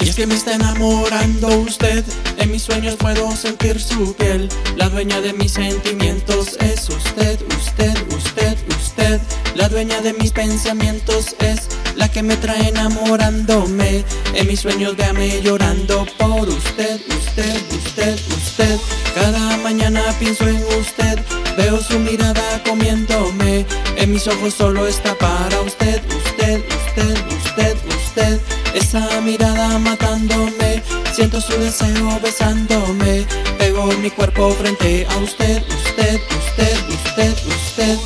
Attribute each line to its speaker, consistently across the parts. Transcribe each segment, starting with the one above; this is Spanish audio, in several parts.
Speaker 1: Y es que me está enamorando usted, en mis sueños puedo sentir su piel. La dueña de mis sentimientos es usted, usted, usted, usted. La dueña de mis pensamientos es la que me trae enamorándome. En mis sueños véame llorando por usted, usted, usted, usted. Cada mañana pienso en usted, veo su mirada comiéndome. En mis ojos solo está para usted, usted, usted, usted, usted. Esa mirada matándome, siento su deseo besándome. Pego mi cuerpo frente a usted, usted, usted, usted, usted.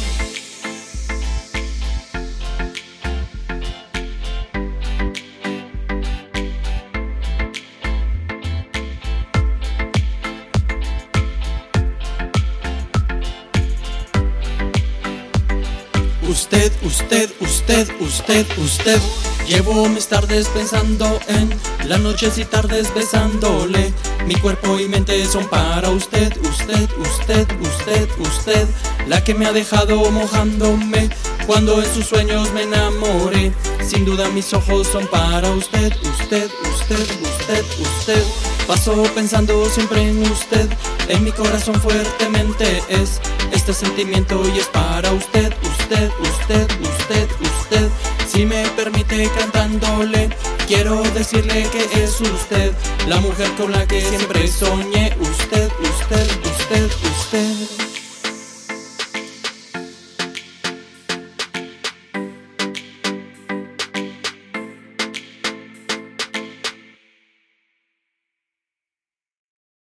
Speaker 1: Usted, usted, usted, usted, usted. Llevo mis tardes pensando en las noches y tardes besándole. Mi cuerpo y mente son para usted, usted, usted, usted, usted. La que me ha dejado mojándome cuando en sus sueños me enamoré. Sin duda mis ojos son para usted, usted, usted, usted, usted. Paso pensando siempre en usted. En mi corazón fuertemente es este sentimiento y es para usted. Si me permite cantándole, quiero decirle que es usted, la mujer con la que siempre soñé. Usted, usted, usted, usted.